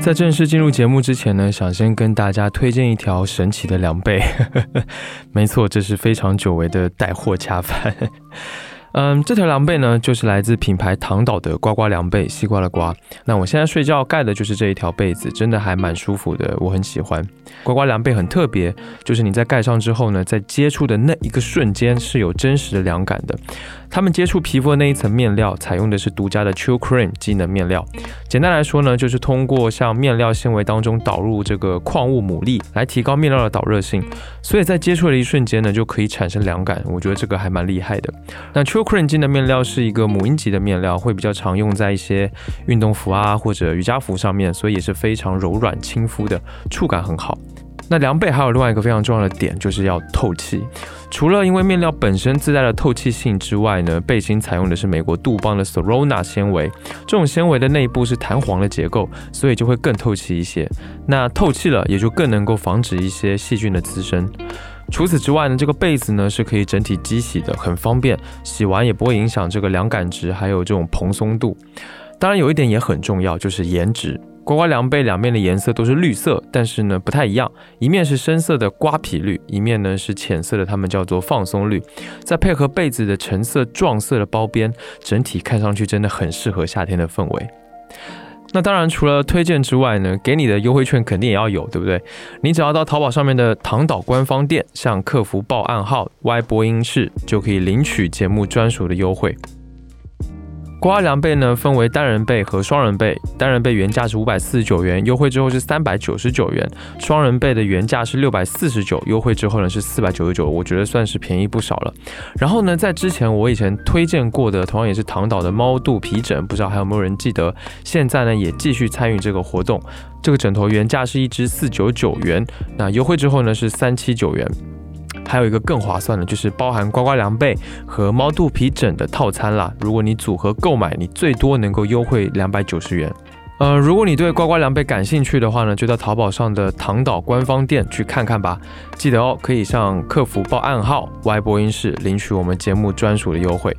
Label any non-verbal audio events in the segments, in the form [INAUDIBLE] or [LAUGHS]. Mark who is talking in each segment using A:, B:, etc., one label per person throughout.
A: 在正式进入节目之前呢，想先跟大家推荐一条神奇的凉被。[LAUGHS] 没错，这是非常久违的带货恰饭。[LAUGHS] 嗯，这条凉被呢，就是来自品牌唐岛的呱呱凉被，西瓜的瓜。那我现在睡觉盖的就是这一条被子，真的还蛮舒服的，我很喜欢。呱呱凉被很特别，就是你在盖上之后呢，在接触的那一个瞬间是有真实的凉感的。他们接触皮肤的那一层面料，采用的是独家的 Chill Cream 机能面料。简单来说呢，就是通过向面料纤维当中导入这个矿物牡蛎，来提高面料的导热性。所以在接触的一瞬间呢，就可以产生凉感。我觉得这个还蛮厉害的。那 Chill Cream 机能面料是一个母婴级的面料，会比较常用在一些运动服啊或者瑜伽服上面，所以也是非常柔软亲肤的，触感很好。那凉被还有另外一个非常重要的点，就是要透气。除了因为面料本身自带的透气性之外呢，背心采用的是美国杜邦的 Sorona 纤维，这种纤维的内部是弹簧的结构，所以就会更透气一些。那透气了，也就更能够防止一些细菌的滋生。除此之外呢，这个被子呢是可以整体机洗的，很方便，洗完也不会影响这个凉感值，还有这种蓬松度。当然有一点也很重要，就是颜值。瓜瓜凉被两面的颜色都是绿色，但是呢不太一样，一面是深色的瓜皮绿，一面呢是浅色的，它们叫做放松绿。再配合被子的橙色撞色的包边，整体看上去真的很适合夏天的氛围。那当然除了推荐之外呢，给你的优惠券肯定也要有，对不对？你只要到淘宝上面的唐岛官方店，向客服报暗号 Y 播音室，就可以领取节目专属的优惠。瓜凉被呢分为单人被和双人被，单人被原价是五百四十九元，优惠之后是三百九十九元；双人被的原价是六百四十九，优惠之后呢是四百九十九，我觉得算是便宜不少了。然后呢，在之前我以前推荐过的，同样也是唐岛的猫肚皮枕，不知道还有没有人记得？现在呢也继续参与这个活动，这个枕头原价是一支四九九元，那优惠之后呢是三七九元。还有一个更划算的，就是包含呱呱凉被和猫肚皮枕的套餐啦。如果你组合购买，你最多能够优惠两百九十元。呃，如果你对呱呱凉被感兴趣的话呢，就到淘宝上的唐岛官方店去看看吧。记得哦，可以向客服报暗号 Y 播音室领取我们节目专属的优惠。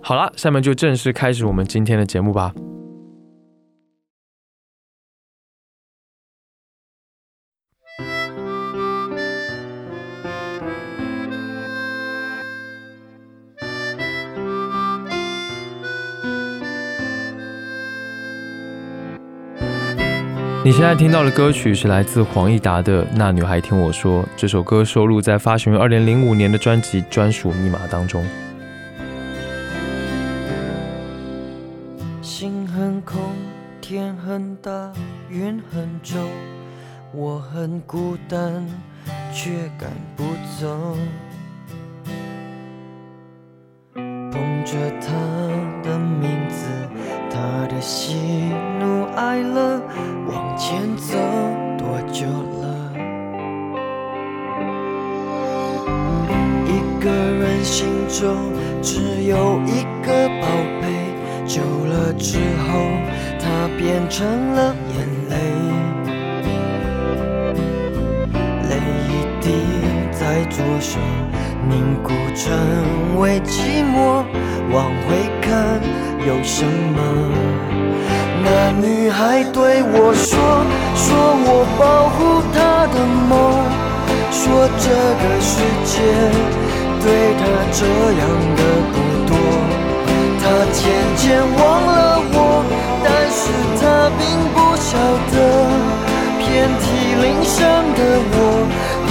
A: 好了，下面就正式开始我们今天的节目吧。现在听到的歌曲是来自黄义达的《那女孩听我说》，这首歌收录在发行于二零零五年的专辑《专属密码》当中。
B: 心很空，天很大，云很重，我很孤单，却赶不走。捧着他的名字，他的喜怒哀乐。往前走多久了？一个人心中只有一个宝贝，久了之后，它变成了眼泪。泪一滴在左手凝固成为寂寞，往回看有什么？那女孩对我说：“说我保护她的梦，说这个世界对她这样的不多。她渐渐忘了我，但是她并不晓得，遍体鳞伤的我，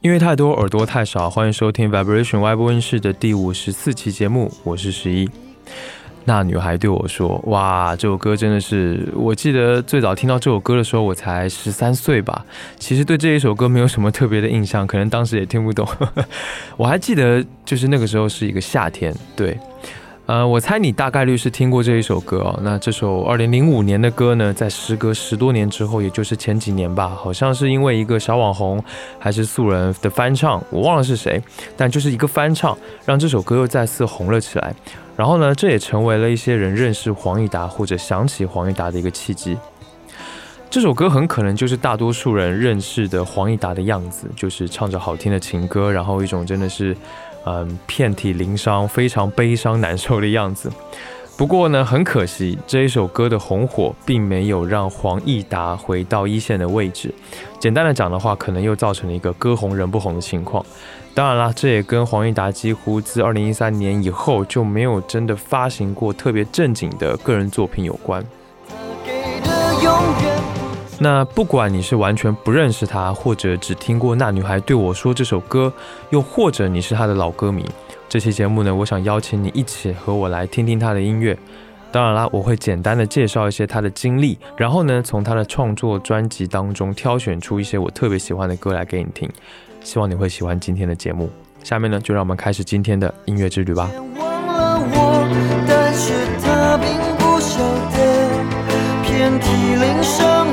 A: 因为太多耳朵太少，欢迎收听 Vibration 外播音室的第五十四期节目，我是十一。那女孩对我说：“哇，这首歌真的是……我记得最早听到这首歌的时候，我才十三岁吧。其实对这一首歌没有什么特别的印象，可能当时也听不懂。[LAUGHS] 我还记得，就是那个时候是一个夏天，对，呃，我猜你大概率是听过这一首歌哦。那这首二零零五年的歌呢，在时隔十多年之后，也就是前几年吧，好像是因为一个小网红还是素人的翻唱，我忘了是谁，但就是一个翻唱，让这首歌又再次红了起来。然后呢，这也成为了一些人认识黄义达或者想起黄义达的一个契机。这首歌很可能就是大多数人认识的黄义达的样子，就是唱着好听的情歌，然后一种真的是。嗯，遍体鳞伤，非常悲伤难受的样子。不过呢，很可惜，这一首歌的红火并没有让黄义达回到一线的位置。简单的讲的话，可能又造成了一个歌红人不红的情况。当然啦，这也跟黄义达几乎自二零一三年以后就没有真的发行过特别正经的个人作品有关。那不管你是完全不认识他，或者只听过那女孩对我说这首歌，又或者你是他的老歌迷，这期节目呢，我想邀请你一起和我来听听他的音乐。当然啦，我会简单的介绍一些他的经历，然后呢，从他的创作专辑当中挑选出一些我特别喜欢的歌来给你听。希望你会喜欢今天的节目。下面呢，就让我们开始今天的音乐之旅吧。遍体鳞伤，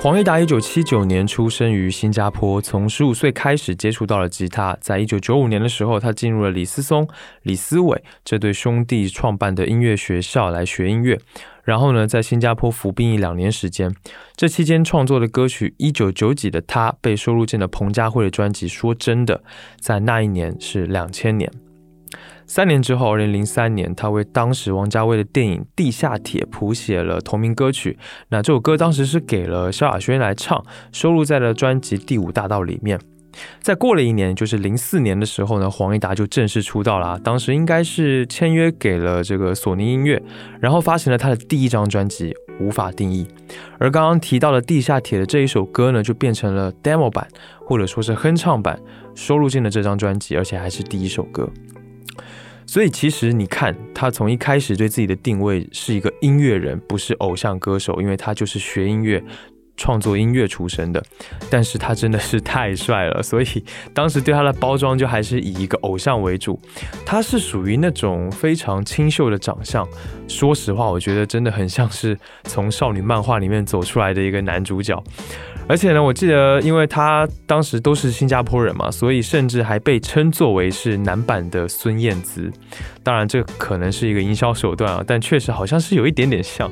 A: 黄义达一九七九年出生于新加坡，从十五岁开始接触到了吉他。在一九九五年的时候，他进入了李思松、李思伟这对兄弟创办的音乐学校来学音乐。然后呢，在新加坡服兵役两年时间，这期间创作的歌曲《一九九几的他》被收录进了彭佳慧的专辑《说真的》。在那一年是两千年。三年之后，二零零三年，他为当时王家卫的电影《地下铁》谱写了同名歌曲。那这首歌当时是给了萧亚轩来唱，收录在了专辑《第五大道》里面。再过了一年，就是零四年的时候呢，黄义达就正式出道了。啊当时应该是签约给了这个索尼音乐，然后发行了他的第一张专辑《无法定义》。而刚刚提到的《地下铁》的这一首歌呢，就变成了 demo 版，或者说是哼唱版，收录进了这张专辑，而且还是第一首歌。所以其实你看，他从一开始对自己的定位是一个音乐人，不是偶像歌手，因为他就是学音乐、创作音乐出身的。但是他真的是太帅了，所以当时对他的包装就还是以一个偶像为主。他是属于那种非常清秀的长相，说实话，我觉得真的很像是从少女漫画里面走出来的一个男主角。而且呢，我记得，因为他当时都是新加坡人嘛，所以甚至还被称作为是男版的孙燕姿。当然，这可能是一个营销手段啊，但确实好像是有一点点像。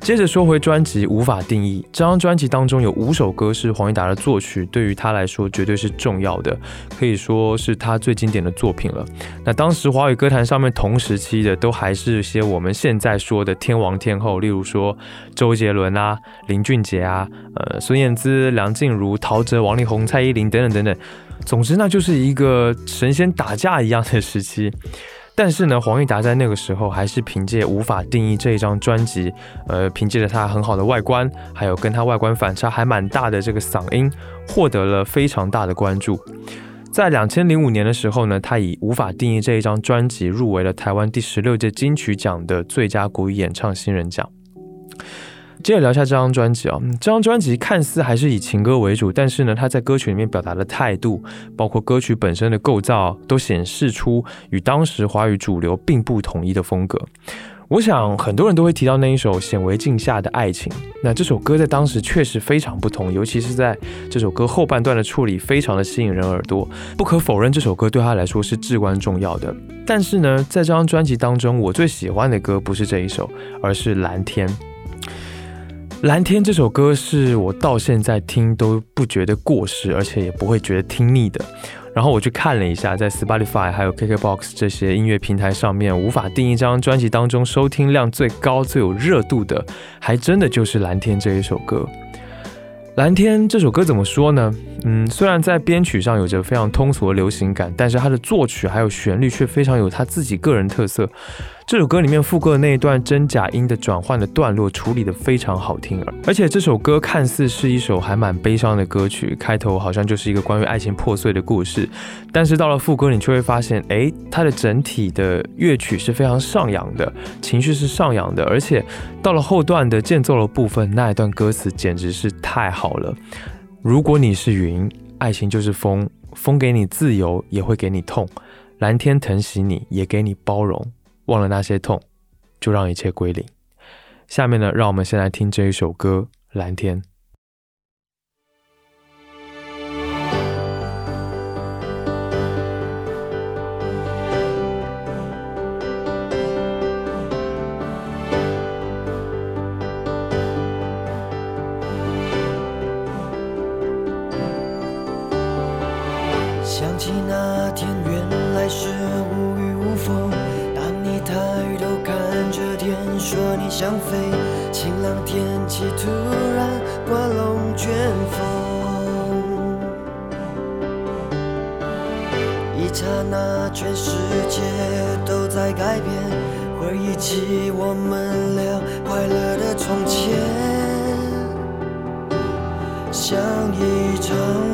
A: 接着说回专辑《无法定义》这张专辑当中有五首歌是黄义达的作曲，对于他来说绝对是重要的，可以说是他最经典的作品了。那当时华语歌坛上面同时期的都还是些我们现在说的天王天后，例如说周杰伦啊、林俊杰啊、呃孙燕姿、梁静茹、陶喆、王力宏、蔡依林等等等等。总之，那就是一个神仙打架一样的时期。但是呢，黄义达在那个时候还是凭借《无法定义》这一张专辑，呃，凭借着他很好的外观，还有跟他外观反差还蛮大的这个嗓音，获得了非常大的关注。在两千零五年的时候呢，他以《无法定义》这一张专辑入围了台湾第十六届金曲奖的最佳国语演唱新人奖。接着聊一下这张专辑啊，这张专辑看似还是以情歌为主，但是呢，他在歌曲里面表达的态度，包括歌曲本身的构造，都显示出与当时华语主流并不统一的风格。我想很多人都会提到那一首《显微镜下的爱情》，那这首歌在当时确实非常不同，尤其是在这首歌后半段的处理，非常的吸引人耳朵。不可否认，这首歌对他来说是至关重要的。但是呢，在这张专辑当中，我最喜欢的歌不是这一首，而是《蓝天》。蓝天这首歌是我到现在听都不觉得过时，而且也不会觉得听腻的。然后我去看了一下，在 Spotify 还有 KKBox 这些音乐平台上面，无法定一张专辑当中收听量最高、最有热度的，还真的就是《蓝天》这一首歌。蓝天这首歌怎么说呢？嗯，虽然在编曲上有着非常通俗的流行感，但是它的作曲还有旋律却非常有他自己个人特色。这首歌里面副歌的那一段真假音的转换的段落处理的非常好听，而且这首歌看似是一首还蛮悲伤的歌曲，开头好像就是一个关于爱情破碎的故事，但是到了副歌你却会发现，哎，它的整体的乐曲是非常上扬的，情绪是上扬的，而且到了后段的间奏的部分，那一段歌词简直是太好了。如果你是云，爱情就是风，风给你自由，也会给你痛，蓝天疼惜你，也给你包容。忘了那些痛，就让一切归零。下面呢，让我们先来听这一首歌《蓝天》。
B: 想飞。晴朗天气突然刮龙卷风，一刹那全世界都在改变。回忆起我们俩快乐的从前，像一场。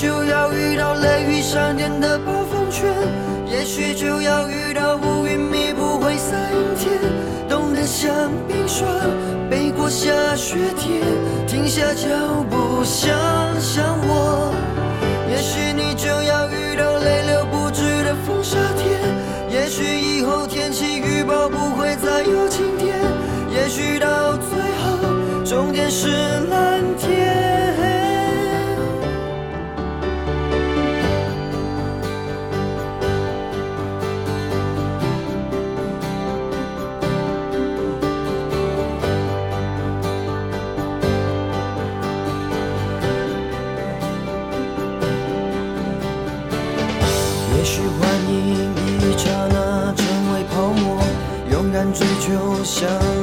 B: 就要遇到雷雨闪电的暴风圈也许就要遇到乌云密布灰色阴天冻得像冰霜背过下雪天停下脚步想想我。也许你就要遇到泪流不止的风沙天也许以后天气预报不会再有晴天也许到最后终点是蓝就像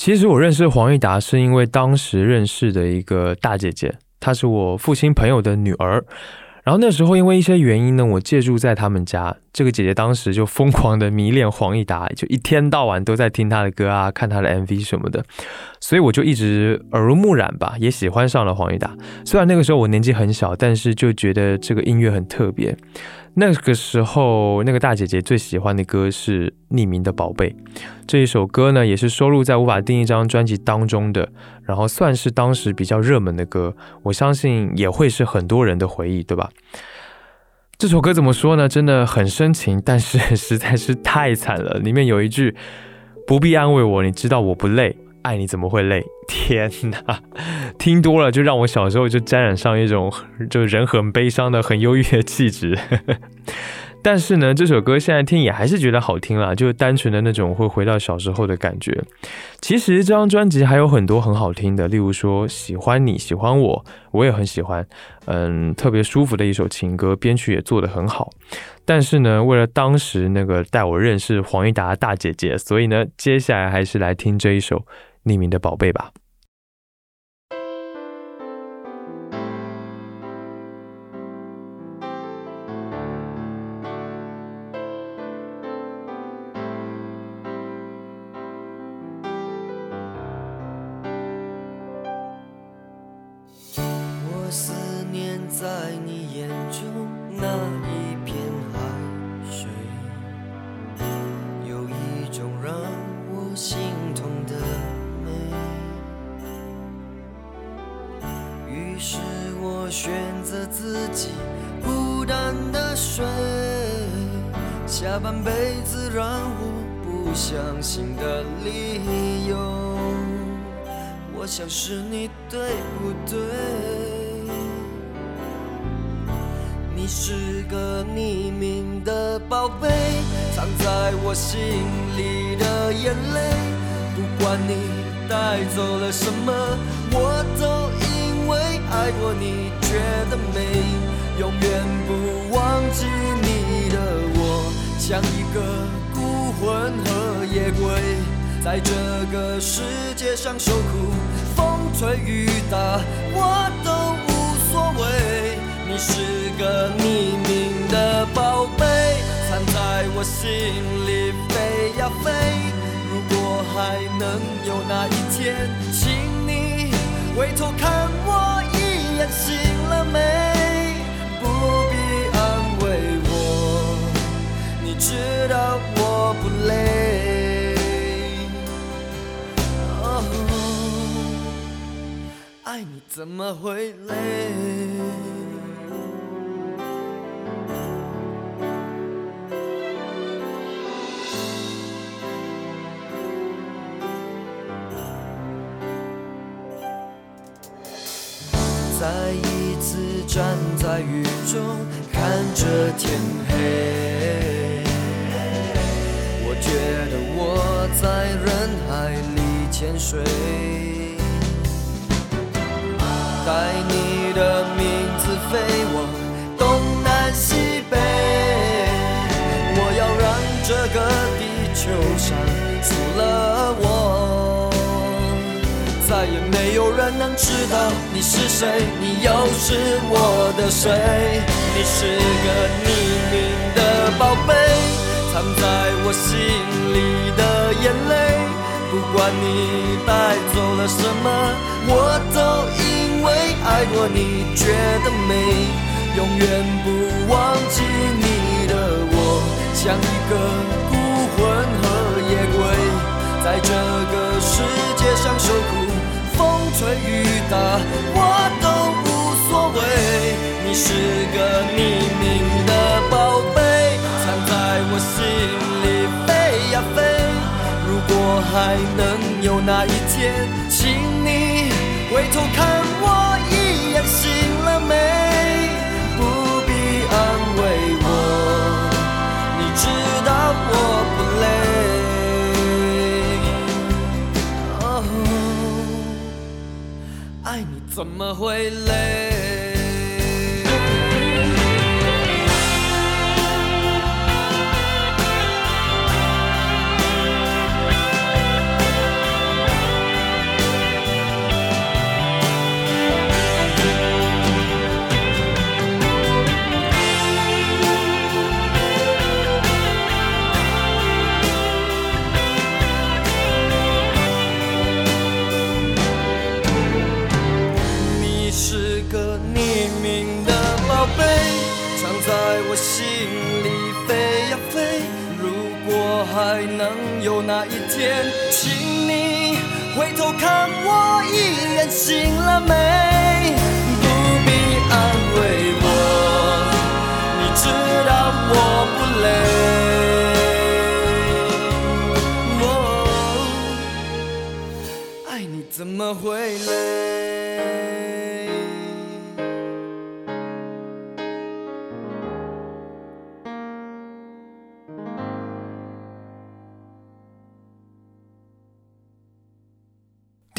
A: 其实我认识黄义达是因为当时认识的一个大姐姐，她是我父亲朋友的女儿。然后那时候因为一些原因呢，我借住在他们家。这个姐姐当时就疯狂的迷恋黄义达，就一天到晚都在听他的歌啊，看他的 MV 什么的。所以我就一直耳濡目染吧，也喜欢上了黄义达。虽然那个时候我年纪很小，但是就觉得这个音乐很特别。那个时候，那个大姐姐最喜欢的歌是《匿名的宝贝》这一首歌呢，也是收录在《无法定义》这张专辑当中的，然后算是当时比较热门的歌。我相信也会是很多人的回忆，对吧？这首歌怎么说呢？真的很深情，但是实在是太惨了。里面有一句“不必安慰我，你知道我不累”。爱你怎么会累？[LAUGHS] 天哪，听多了就让我小时候就沾染上一种就人很悲伤的、很忧郁的气质。[LAUGHS] 但是呢，这首歌现在听也还是觉得好听啦，就是单纯的那种会回到小时候的感觉。其实这张专辑还有很多很好听的，例如说《喜欢你喜欢我》，我也很喜欢，嗯，特别舒服的一首情歌，编曲也做得很好。但是呢，为了当时那个带我认识黄义达大姐姐，所以呢，接下来还是来听这一首《匿名的宝贝》吧。
B: 如果你觉得美永远不忘记你的我像一个孤魂和野鬼在这个世界上受苦风吹雨打我都无所谓你是个匿名的宝贝藏在我心里飞呀飞。如果还能有那一天请你回头看我一睡醒了没不必安慰我你知道我不累。哦爱你怎么会累？站在雨中，看着天黑，我觉得我在人海里潜水。带你的有人能知道你是谁，你又是我的谁？你是个匿名的宝贝，藏在我心里的眼泪，不管你带走了什么，我都。因为爱过你，觉得美，永远不忘记你的我，像一个孤魂和夜鬼，在这个世界上受苦，吹雨打我都无所谓。你是个匿名的宝贝，藏在我心里飞呀飞。如果还能有那一天，请你。回头看我一眼醒了没？怎么会累？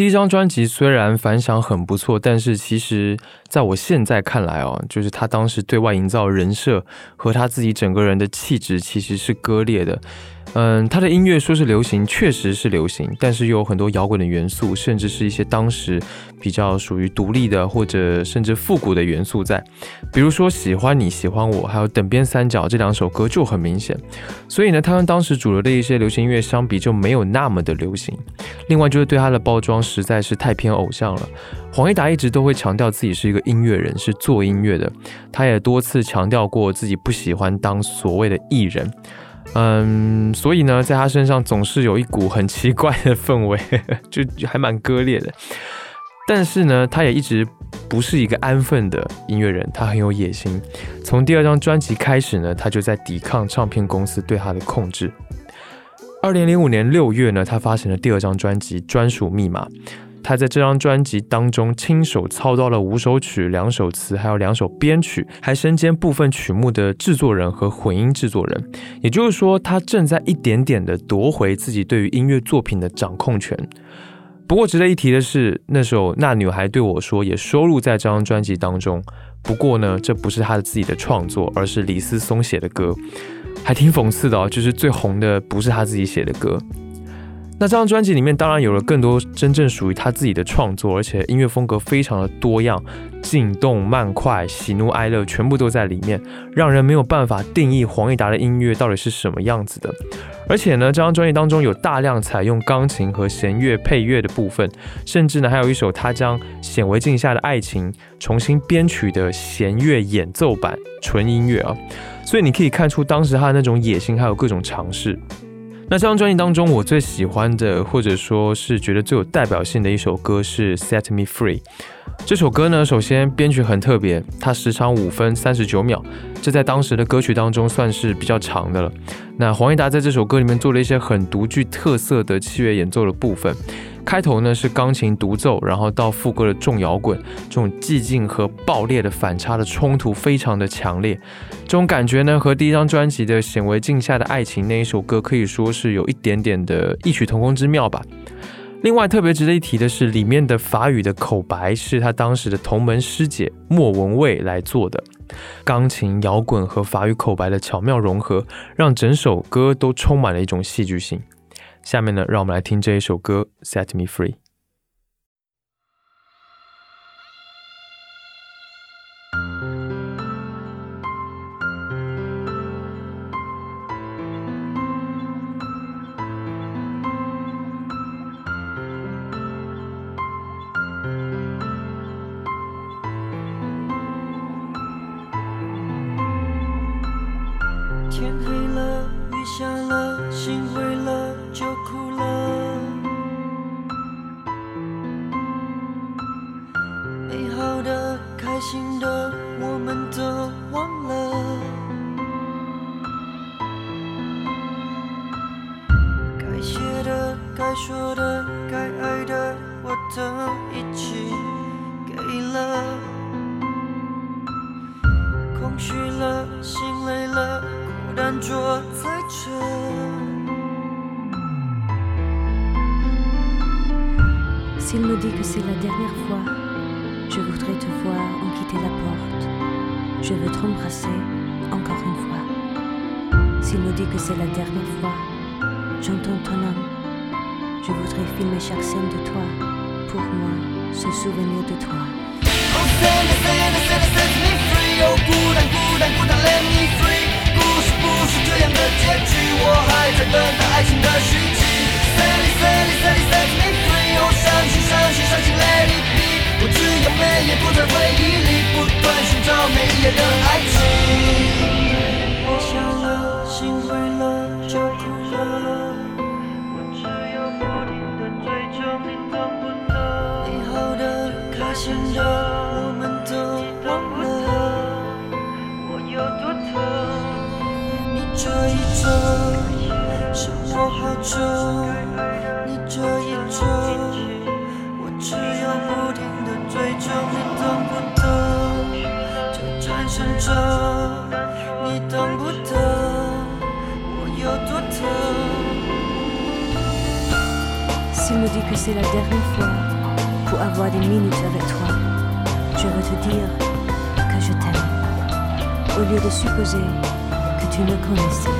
A: 第一张专辑虽然反响很不错，但是其实在我现在看来哦，就是他当时对外营造人设和他自己整个人的气质其实是割裂的。嗯，他的音乐说是流行，确实是流行，但是又有很多摇滚的元素，甚至是一些当时比较属于独立的或者甚至复古的元素在。比如说《喜欢你喜欢我》，还有《等边三角》这两首歌就很明显。所以呢，他跟当时主流的一些流行音乐相比，就没有那么的流行。另外就是对他的包装实在是太偏偶像了。黄义达一直都会强调自己是一个音乐人，是做音乐的。他也多次强调过自己不喜欢当所谓的艺人。嗯，所以呢，在他身上总是有一股很奇怪的氛围，[LAUGHS] 就还蛮割裂的。但是呢，他也一直不是一个安分的音乐人，他很有野心。从第二张专辑开始呢，他就在抵抗唱片公司对他的控制。二零零五年六月呢，他发行了第二张专辑《专属密码》。他在这张专辑当中亲手操刀了五首曲、两首词，还有两首编曲，还身兼部分曲目的制作人和混音制作人。也就是说，他正在一点点的夺回自己对于音乐作品的掌控权。不过值得一提的是，那首《那女孩对我说》也收录在这张专辑当中。不过呢，这不是他的自己的创作，而是李思松写的歌，还挺讽刺的哦。就是最红的不是他自己写的歌。那这张专辑里面当然有了更多真正属于他自己的创作，而且音乐风格非常的多样，静动、慢快、喜怒哀乐全部都在里面，让人没有办法定义黄义达的音乐到底是什么样子的。而且呢，这张专辑当中有大量采用钢琴和弦乐配乐的部分，甚至呢还有一首他将《显微镜下的爱情》重新编曲的弦乐演奏版纯音乐啊，所以你可以看出当时他的那种野心，还有各种尝试。那这张专辑当中，我最喜欢的，或者说是觉得最有代表性的一首歌是《Set Me Free》。这首歌呢，首先编曲很特别，它时长五分三十九秒，这在当时的歌曲当中算是比较长的了。那黄义达在这首歌里面做了一些很独具特色的器乐演奏的部分。开头呢是钢琴独奏，然后到副歌的重摇滚，这种寂静和爆裂的反差的冲突非常的强烈。这种感觉呢和第一张专辑的《显微镜下的爱情》那一首歌可以说是有一点点的异曲同工之妙吧。另外特别值得一提的是，里面的法语的口白是他当时的同门师姐莫文蔚来做的。钢琴、摇滚和法语口白的巧妙融合，让整首歌都充满了一种戏剧性。下面呢，让我们来听这一首歌《Set Me Free》。
B: 也不在回忆里不断寻找每一页的。 这 周生活好重，你这一周，我只有不停的追求，你懂不懂？这战胜着，你懂不懂？我有多疼？
C: S'il me dit que c'est la dernière fois pour avoir des minutes avec toi, je veux te dire que je t'aime. Au lieu de supposer que tu me connaissais.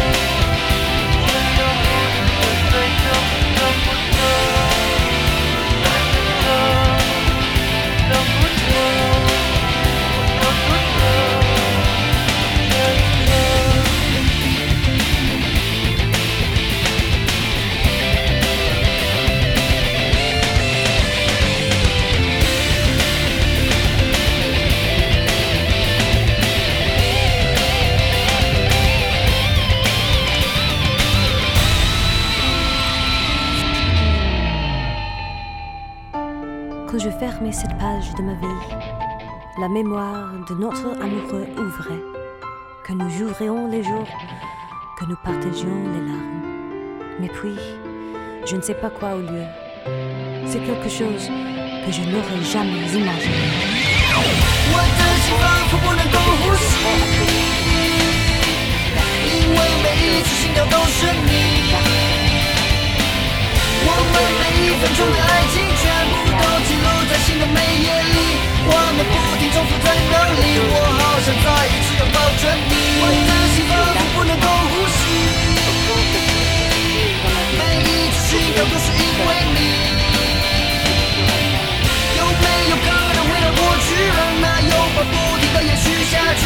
C: je fermais cette page de ma vie, la mémoire de notre amoureux ouvrait, que nous jouerions les jours, que nous partagions les larmes. Mais puis, je ne sais pas quoi au lieu. C'est quelque chose que je n'aurais jamais imaginé.
B: 我的心仿佛不能够呼吸，因为每一次心跳都是你。 我们每一分钟的爱情，全部都记录在心的每页里。我们不停重复在那里，我好想再一次拥抱着你。我的心仿佛不能够呼吸，每一次心跳都是因为你。有没有可能回到过去，让那拥抱不停的延续下去？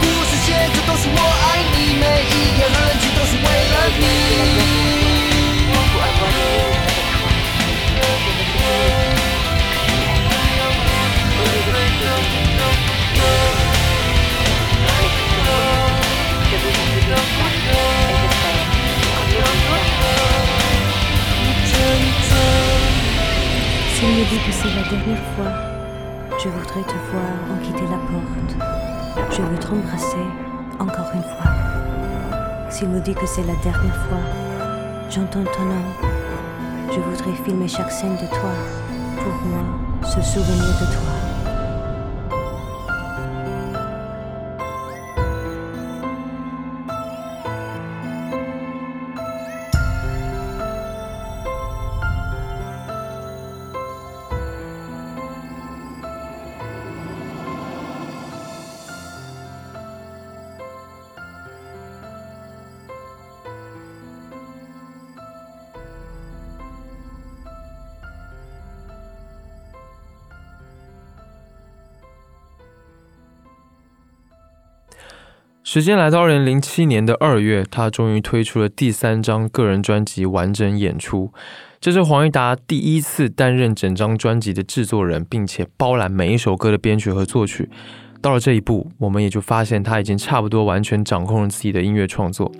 B: 故事写着都是我爱你，每一页痕迹都是为了你。
C: S'il me dit que c'est la dernière fois, je voudrais te voir en quitter la porte. Je veux t'embrasser encore une fois. S'il me dit que c'est la dernière fois, j'entends ton nom. Je voudrais filmer chaque scène de toi. Pour moi, se souvenir de toi.《
A: 时间来到二零零七年的二月，他终于推出了第三张个人专辑完整演出。这是黄义达第一次担任整张专辑的制作人，并且包揽每一首歌的编曲和作曲。到了这一步，我们也就发现他已经差不多完全掌控了自己的音乐创作。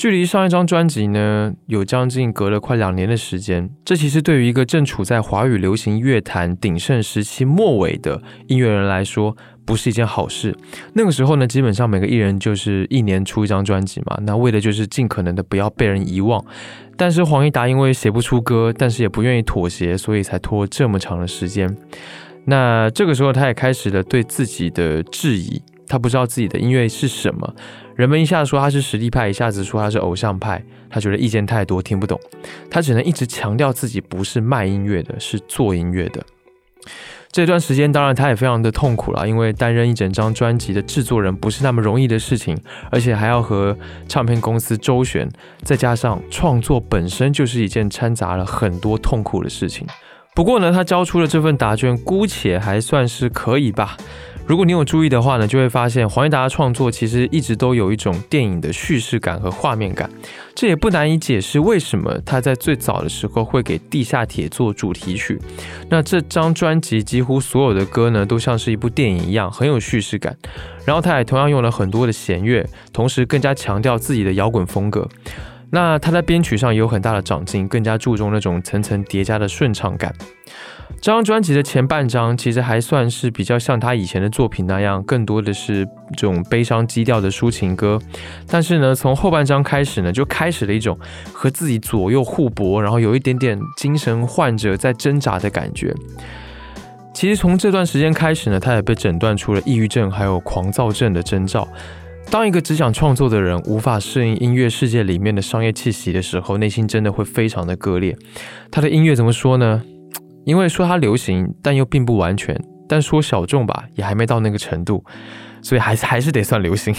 A: 距离上一张专辑呢，有将近隔了快两年的时间。这其实对于一个正处在华语流行乐坛鼎盛时期末尾的音乐人来说，不是一件好事。那个时候呢，基本上每个艺人就是一年出一张专辑嘛，那为的就是尽可能的不要被人遗忘。但是黄义达因为写不出歌，但是也不愿意妥协，所以才拖这么长的时间。那这个时候，他也开始了对自己的质疑。他不知道自己的音乐是什么，人们一下子说他是实力派，一下子说他是偶像派，他觉得意见太多，听不懂。他只能一直强调自己不是卖音乐的，是做音乐的。这段时间，当然他也非常的痛苦了，因为担任一整张专辑的制作人不是那么容易的事情，而且还要和唱片公司周旋，再加上创作本身就是一件掺杂了很多痛苦的事情。不过呢，他交出了这份答卷，姑且还算是可以吧。如果你有注意的话呢，就会发现黄义达的创作其实一直都有一种电影的叙事感和画面感。这也不难以解释为什么他在最早的时候会给《地下铁》做主题曲。那这张专辑几乎所有的歌呢，都像是一部电影一样，很有叙事感。然后他也同样用了很多的弦乐，同时更加强调自己的摇滚风格。那他在编曲上也有很大的长进，更加注重那种层层叠加的顺畅感。这张专辑的前半张其实还算是比较像他以前的作品那样，更多的是这种悲伤基调的抒情歌。但是呢，从后半张开始呢，就开始了一种和自己左右互搏，然后有一点点精神患者在挣扎的感觉。其实从这段时间开始呢，他也被诊断出了抑郁症还有狂躁症的征兆。当一个只想创作的人无法适应音乐世界里面的商业气息的时候，内心真的会非常的割裂。他的音乐怎么说呢？因为说它流行，但又并不完全；但说小众吧，也还没到那个程度，所以还是 [LAUGHS] 还是得算流行。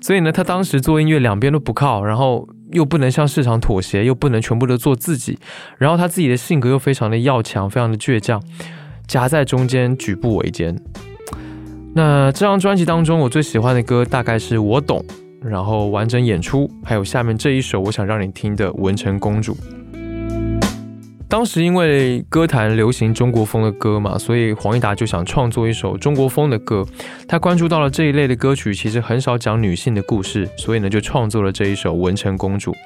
A: 所以呢，他当时做音乐两边都不靠，然后又不能向市场妥协，又不能全部都做自己，然后他自己的性格又非常的要强，非常的倔强，夹在中间举步维艰。那这张专辑当中，我最喜欢的歌大概是我懂，然后完整演出，还有下面这一首我想让你听的《文成公主》。当时因为歌坛流行中国风的歌嘛，所以黄义达就想创作一首中国风的歌。他关注到了这一类的歌曲，其实很少讲女性的故事，所以呢就创作了这一首《文成公主》。《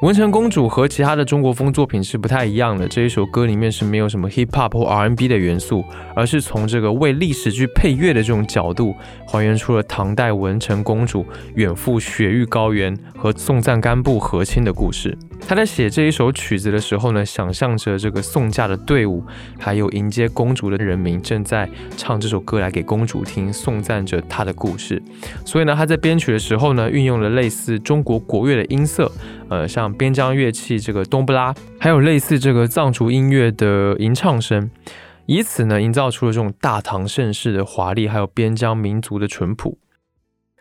A: 文成公主》和其他的中国风作品是不太一样的，这一首歌里面是没有什么 hip hop 或 R N B 的元素，而是从这个为历史剧配乐的这种角度，还原出了唐代文成公主远赴雪域高原和送赞干布和亲的故事。他在写这一首曲子的时候呢，想象着这个送嫁的队伍，还有迎接公主的人民正在唱这首歌来给公主听，颂赞着她的故事。所以呢，他在编曲的时候呢，运用了类似中国国乐的音色，呃，像边疆乐器这个冬不拉，还有类似这个藏族音乐的吟唱声，以此呢，营造出了这种大唐盛世的华丽，还有边疆民族的淳朴。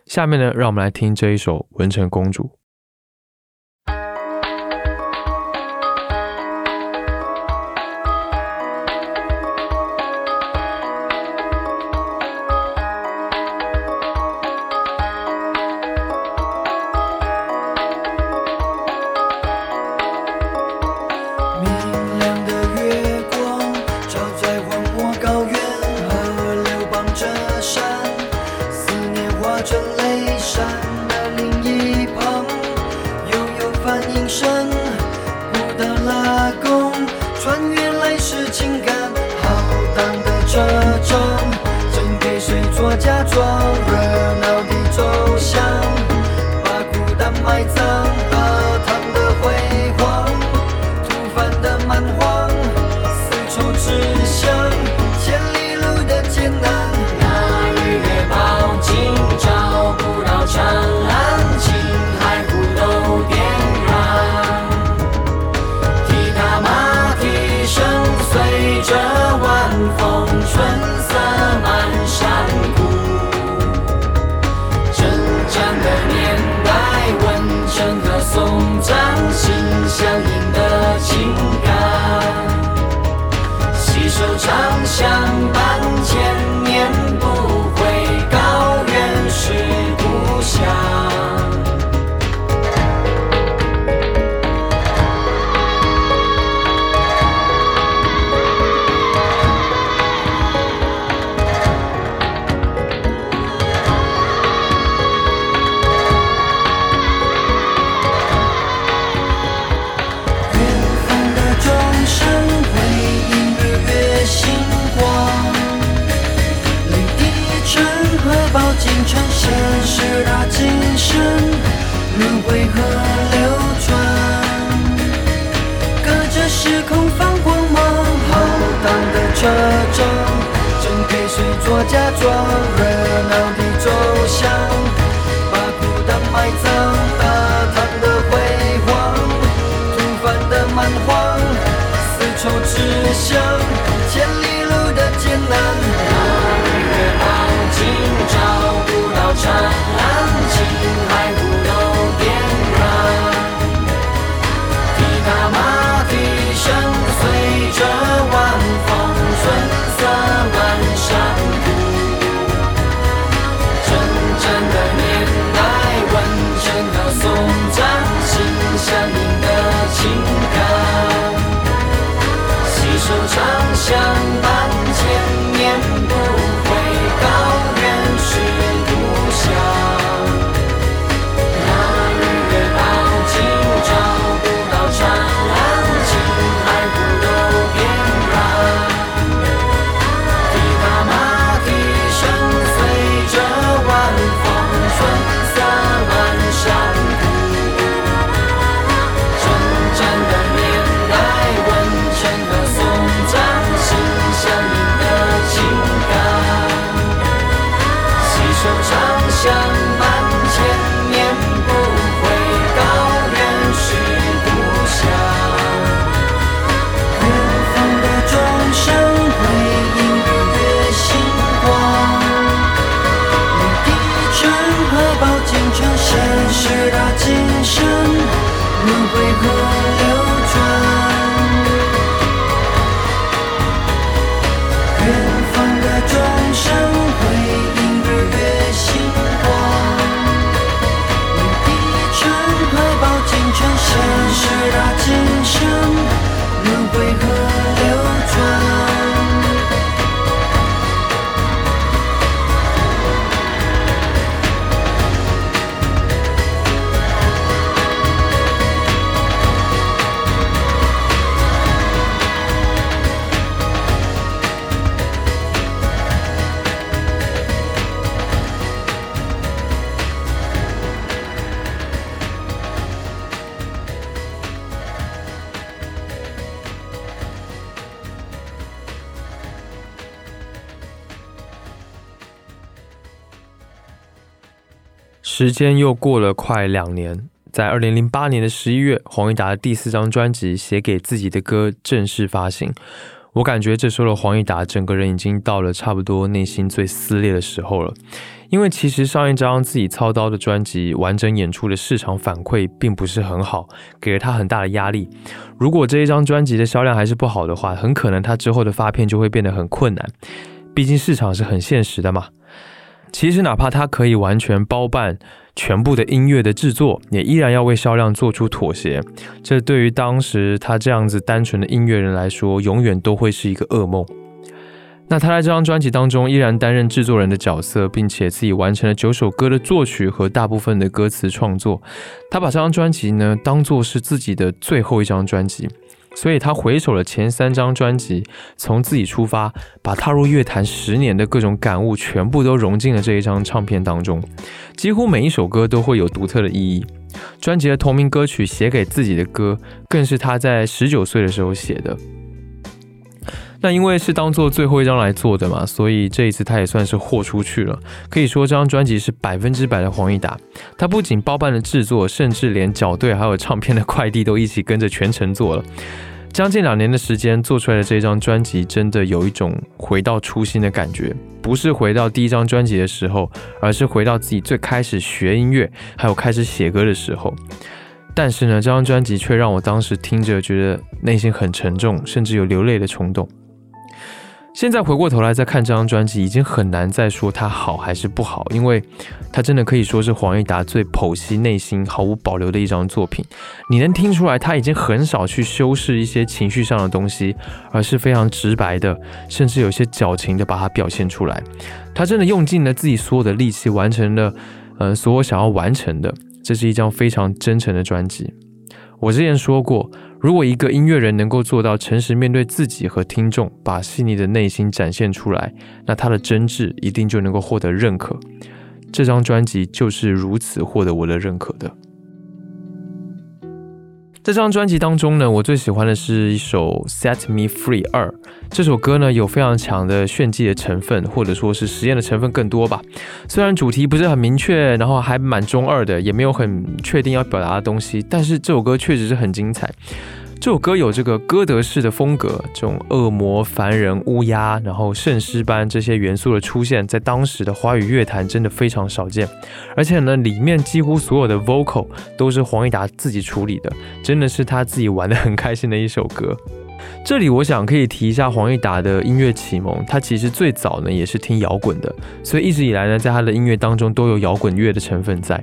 A: 下面呢，让我们来听这一首《文成公主》。
B: 装
A: 时间又过了快两年，在二零零八年的十一月，黄义达的第四张专辑《写给自己的歌》正式发行。我感觉这时候的黄义达整个人已经到了差不多内心最撕裂的时候了，因为其实上一张自己操刀的专辑完整演出的市场反馈并不是很好，给了他很大的压力。如果这一张专辑的销量还是不好的话，很可能他之后的发片就会变得很困难，毕竟市场是很现实的嘛。其实，哪怕他可以完全包办全部的音乐的制作，也依然要为销量做出妥协。这对于当时他这样子单纯的音乐人来说，永远都会是一个噩梦。那他在这张专辑当中依然担任制作人的角色，并且自己完成了九首歌的作曲和大部分的歌词创作。他把这张专辑呢当做是自己的最后一张专辑。所以他回首了前三张专辑，从自己出发，把踏入乐坛十年的各种感悟全部都融进了这一张唱片当中。几乎每一首歌都会有独特的意义。专辑的同名歌曲《写给自己的歌》更是他在十九岁的时候写的。那因为是当做最后一张来做的嘛，所以这一次他也算是豁出去了。可以说这张专辑是百分之百的黄义达。他不仅包办了制作，甚至连校对还有唱片的快递都一起跟着全程做了。将近两年的时间做出来的这张专辑，真的有一种回到初心的感觉，不是回到第一张专辑的时候，而是回到自己最开始学音乐，还有开始写歌的时候。但是呢，这张专辑却让我当时听着觉得内心很沉重，甚至有流泪的冲动。现在回过头来再看这张专辑，已经很难再说它好还是不好，因为它真的可以说是黄义达最剖析内心、毫无保留的一张作品。你能听出来，他已经很少去修饰一些情绪上的东西，而是非常直白的，甚至有些矫情的把它表现出来。他真的用尽了自己所有的力气，完成了呃所有想要完成的。这是一张非常真诚的专辑。我之前说过。如果一个音乐人能够做到诚实面对自己和听众，把细腻的内心展现出来，那他的真挚一定就能够获得认可。这张专辑就是如此获得我的认可的。这张专辑当中呢，我最喜欢的是一首《Set Me Free 二》。这首歌呢，有非常强的炫技的成分，或者说是实验的成分更多吧。虽然主题不是很明确，然后还蛮中二的，也没有很确定要表达的东西，但是这首歌确实是很精彩。这首歌有这个歌德式的风格，这种恶魔、凡人、乌鸦，然后圣诗般这些元素的出现，在当时的华语乐坛真的非常少见。而且呢，里面几乎所有的 vocal 都是黄义达自己处理的，真的是他自己玩的很开心的一首歌。这里我想可以提一下黄义达的音乐启蒙，他其实最早呢也是听摇滚的，所以一直以来呢，在他的音乐当中都有摇滚乐的成分在。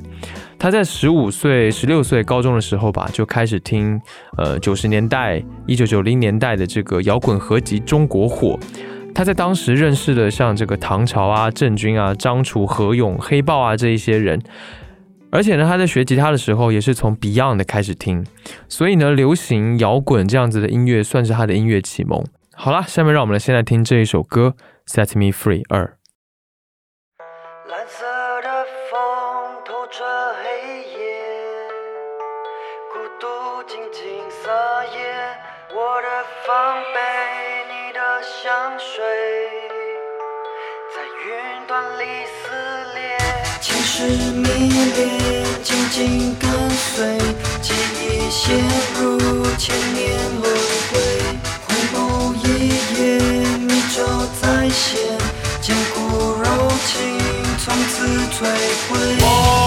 A: 他在十五岁、十六岁高中的时候吧，就开始听呃九十年代、一九九零年代的这个摇滚合集《中国火》。他在当时认识了像这个唐朝啊、郑钧啊、张楚、何勇、黑豹啊这一些人。而且呢，他在学吉他的时候也是从 Beyond 开始听，所以呢，流行摇滚这样子的音乐算是他的音乐启蒙。好了，下面让我们来先来听这一首歌《Set Me Free 二》。
B: 蓝色的风透着黑夜，孤独静静撒野。我的防备，你的香水，在云端里撕裂。情势紧紧跟随，记忆陷入千年轮回。恐怖一眼，迷咒再现，坚固柔情从此摧毁。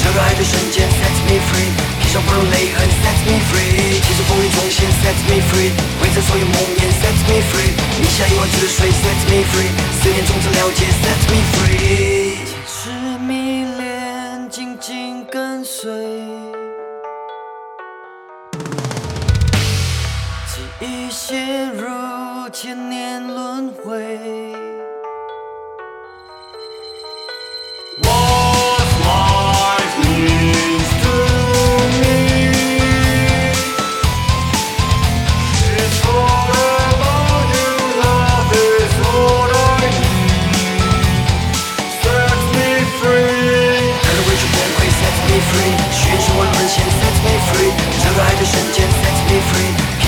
D: free，热爱的瞬间，set me free，披上不容泪痕，set me free，气势风雨重现，set me free，挥着所有梦魇，set me free，你下一晚之水，set me free，思念从此了解，set me free，坚持迷恋，紧紧跟随，记忆陷入千年轮回。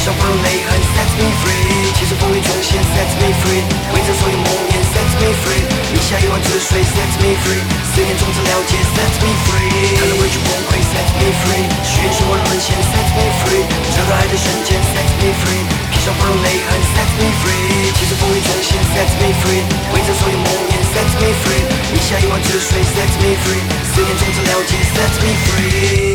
D: 上不容泪痕，set me free 气势风雨中现，set me free 挥着所有梦魇，set me free 你下一碗之水，set me free 思念从此了解，set me free 看着委屈崩溃，set me free 寻求我沦陷，set me free 热爱的瞬间，set me free 披上不容泪痕，set me free 气势风雨中现，set me free 挥着所有梦魇，set me free 你下一碗之水，set me free 思念从此了解，set me free。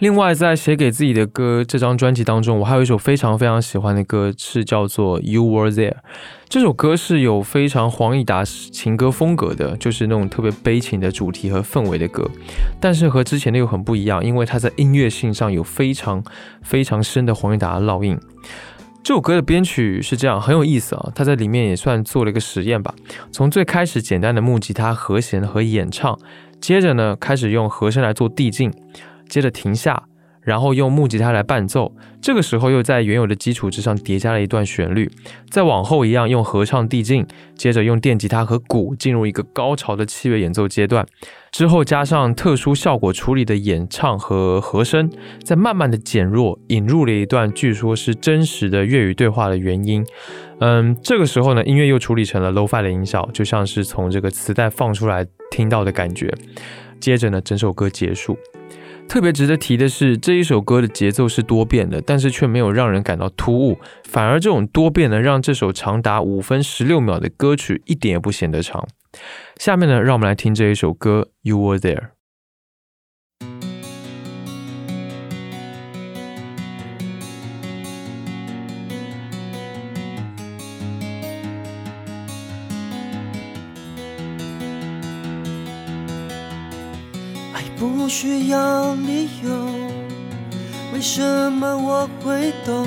A: 另外，在写给自己的歌这张专辑当中，我还有一首非常非常喜欢的歌，是叫做《You Were There》。这首歌是有非常黄义达情歌风格的，就是那种特别悲情的主题和氛围的歌。但是和之前的又很不一样，因为它在音乐性上有非常非常深的黄义达的烙印。这首歌的编曲是这样，很有意思啊。他在里面也算做了一个实验吧。从最开始简单的木吉他和弦和演唱，接着呢开始用和声来做递进，接着停下，然后用木吉他来伴奏。这个时候又在原有的基础之上叠加了一段旋律，再往后一样用合唱递进，接着用电吉他和鼓进入一个高潮的器乐演奏阶段。之后加上特殊效果处理的演唱和和声，再慢慢的减弱，引入了一段据说是真实的粤语对话的原因。嗯，这个时候呢，音乐又处理成了 low-fi 的音效，就像是从这个磁带放出来听到的感觉。接着呢，整首歌结束。特别值得提的是，这一首歌的节奏是多变的，但是却没有让人感到突兀，反而这种多变呢，让这首长达五分十六秒的歌曲一点也不显得长。下面呢，让我们来听这一首歌《You Were There》。
B: 需要理由，为什么我会懂？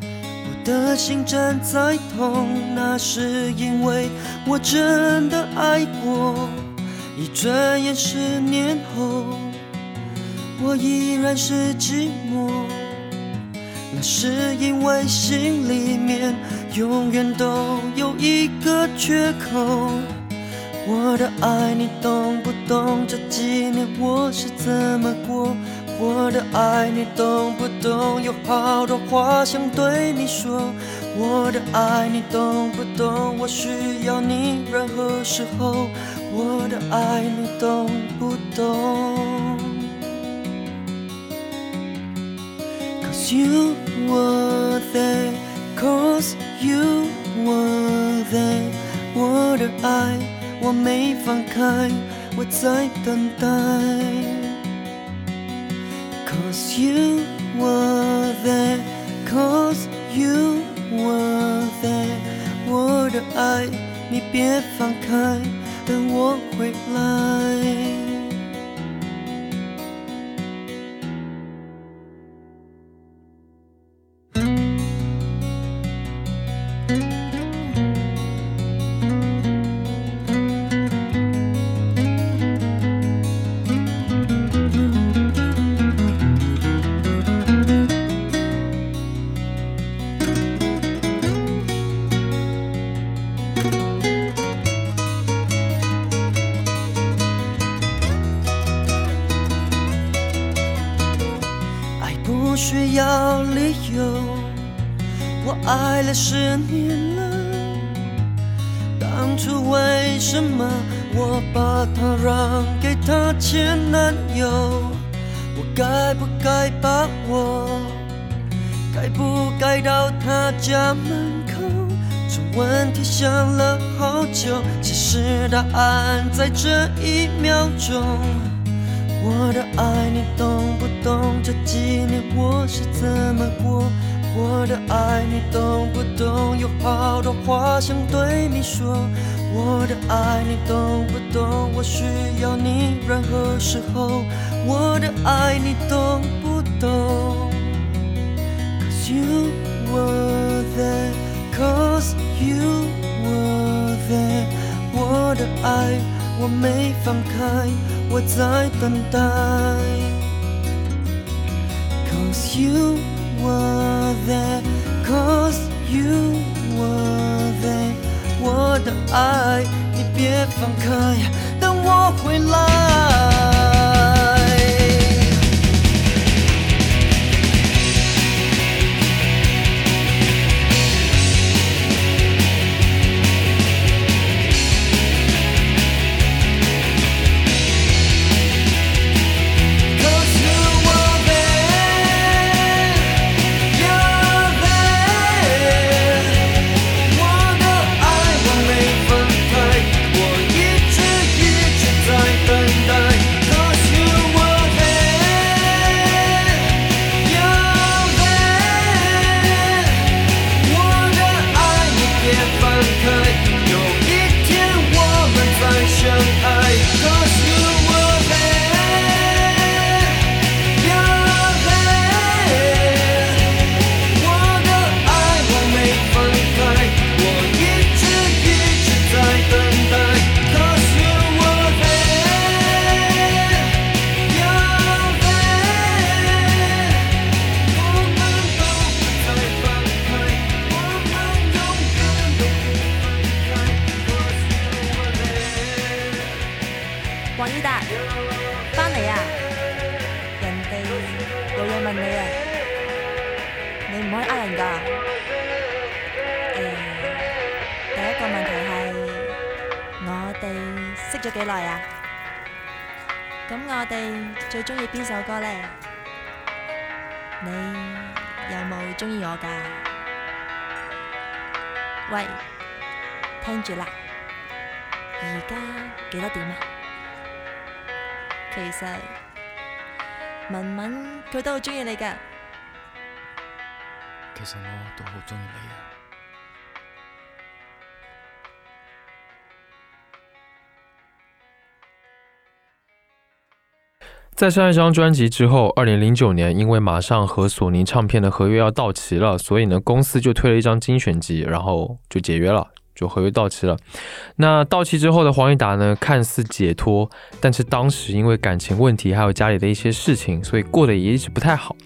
B: 我的心正在痛，那是因为我真的爱过。一转眼十年后，我依然是寂寞。那是因为心里面永远都有一个缺口。我的爱你懂不懂？这几年我是怎么过？我的爱你懂不懂？有好多话想对你说。我的爱你懂不懂？我需要你任何时候。我的爱你懂不懂？Cause you were there, cause you were there。我的爱没放开，我在等待。Cause you were there, cause you were there。我的爱你别放开。等我回来。在这一秒钟。我的爱你懂不懂？这几年我是怎么过？我的爱你懂不懂？有好多话想对你说。我的爱你懂不懂？我需要你任何时候。我的爱你懂不懂？Cause you were there, cause you were there。我的爱我没放开，我在等待。Cause you。were there, cause you were there。我的爱，你别放开，等我回来。
E: 都好中意你
F: 啊。
A: 在上一张专辑之后，二零零九年，因为马上和索尼唱片的合约要到期了，所以呢，公司就推了一张精选集，然后就解约了，就合约到期了。那到期之后的黄义达呢，看似解脱，但是当时因为感情问题，还有家里的一些事情，所以过得也一直不太好。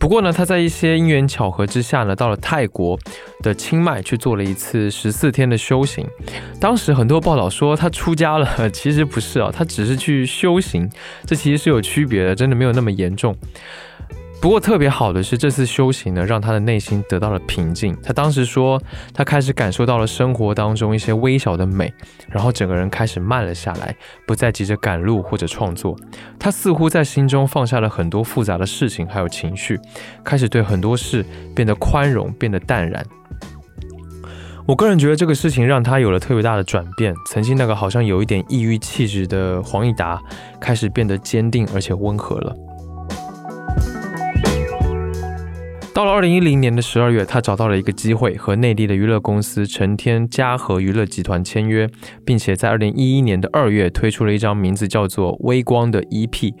A: 不过呢，他在一些因缘巧合之下呢，到了泰国的清迈去做了一次十四天的修行。当时很多报道说他出家了，其实不是啊，他只是去修行，这其实是有区别的，真的没有那么严重。不过特别好的是，这次修行呢，让他的内心得到了平静。他当时说，他开始感受到了生活当中一些微小的美，然后整个人开始慢了下来，不再急着赶路或者创作。他似乎在心中放下了很多复杂的事情还有情绪，开始对很多事变得宽容，变得淡然。我个人觉得这个事情让他有了特别大的转变。曾经那个好像有一点抑郁气质的黄义达，开始变得坚定而且温和了。到了二零一零年的十二月，他找到了一个机会，和内地的娱乐公司成天嘉禾娱乐集团签约，并且在二零一一年的二月推出了一张名字叫做《微光》的 EP。